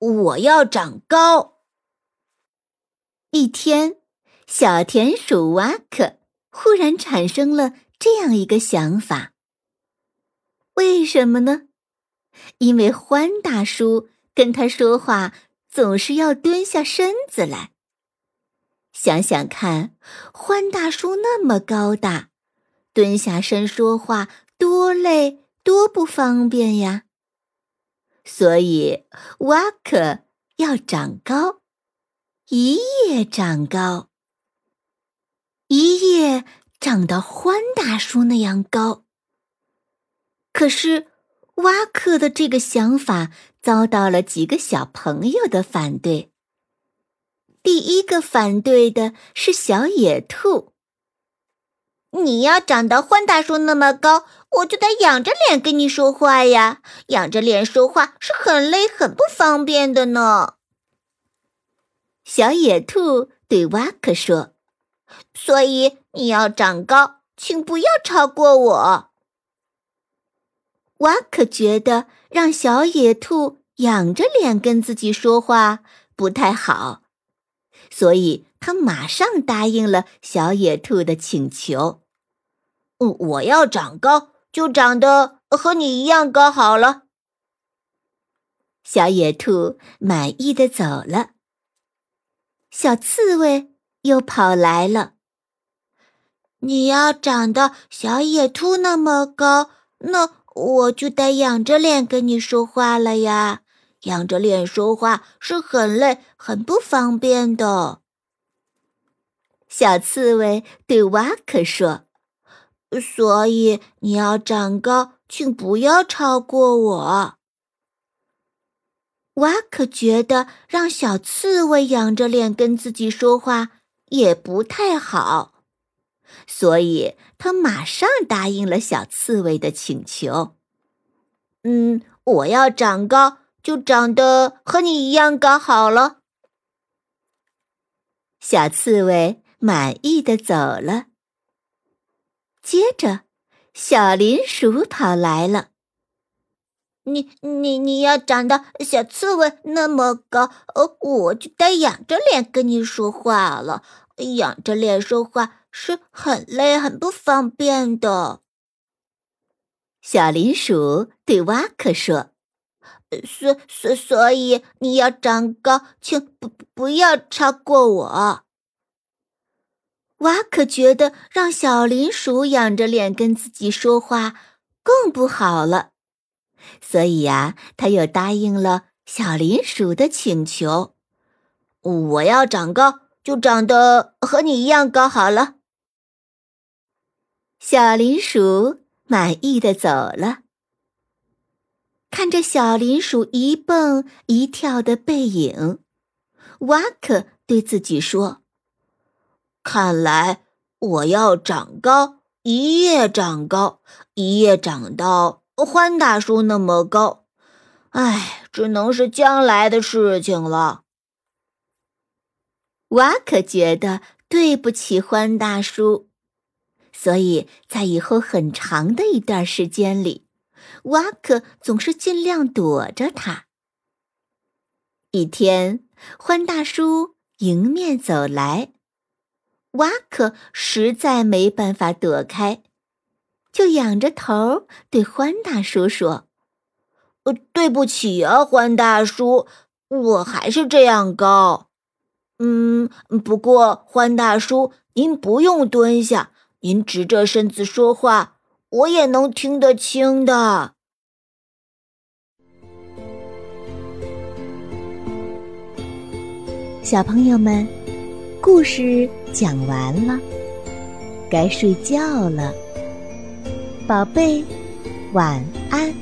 我要长高。一天，小田鼠瓦克忽然产生了这样一个想法。为什么呢？因为欢大叔跟他说话总是要蹲下身子来。想想看，欢大叔那么高大，蹲下身说话多累多不方便呀。所以，瓦克要长高，一夜长高，一夜长到欢大叔那样高。可是，瓦克的这个想法遭到了几个小朋友的反对。第一个反对的是小野兔。你要长到欢大叔那么高，我就得仰着脸跟你说话呀！仰着脸说话是很累、很不方便的呢。小野兔对瓦克说：“所以你要长高，请不要超过我。”瓦克觉得让小野兔仰着脸跟自己说话不太好，所以他马上答应了小野兔的请求。我要长高，就长得和你一样高好了。小野兔满意的走了。小刺猬又跑来了。你要长到小野兔那么高，那我就得仰着脸跟你说话了呀。仰着脸说话是很累、很不方便的。小刺猬对瓦克说。所以你要长高，请不要超过我。瓦克觉得让小刺猬仰着脸跟自己说话也不太好，所以他马上答应了小刺猬的请求。嗯，我要长高，就长得和你一样高好了。小刺猬满意的走了。接着，小林鼠跑来了。你你你要长到小刺猬那么高，哦，我就得仰着脸跟你说话了。仰着脸说话是很累、很不方便的。小林鼠对蛙克说：“所所所以你要长高，请不不要超过我。”瓦克觉得让小林鼠仰着脸跟自己说话更不好了，所以呀，他又答应了小林鼠的请求。我要长高，就长得和你一样高好了。小林鼠满意的走了，看着小林鼠一蹦一跳的背影，瓦克对自己说。看来我要长高，一夜长高，一夜长到欢大叔那么高。唉，只能是将来的事情了。瓦可觉得对不起欢大叔，所以在以后很长的一段时间里，瓦可总是尽量躲着他。一天，欢大叔迎面走来。瓦克实在没办法躲开，就仰着头对欢大叔说：“呃，对不起啊，欢大叔，我还是这样高。嗯，不过欢大叔，您不用蹲下，您直着身子说话，我也能听得清的。”小朋友们。故事讲完了，该睡觉了，宝贝，晚安。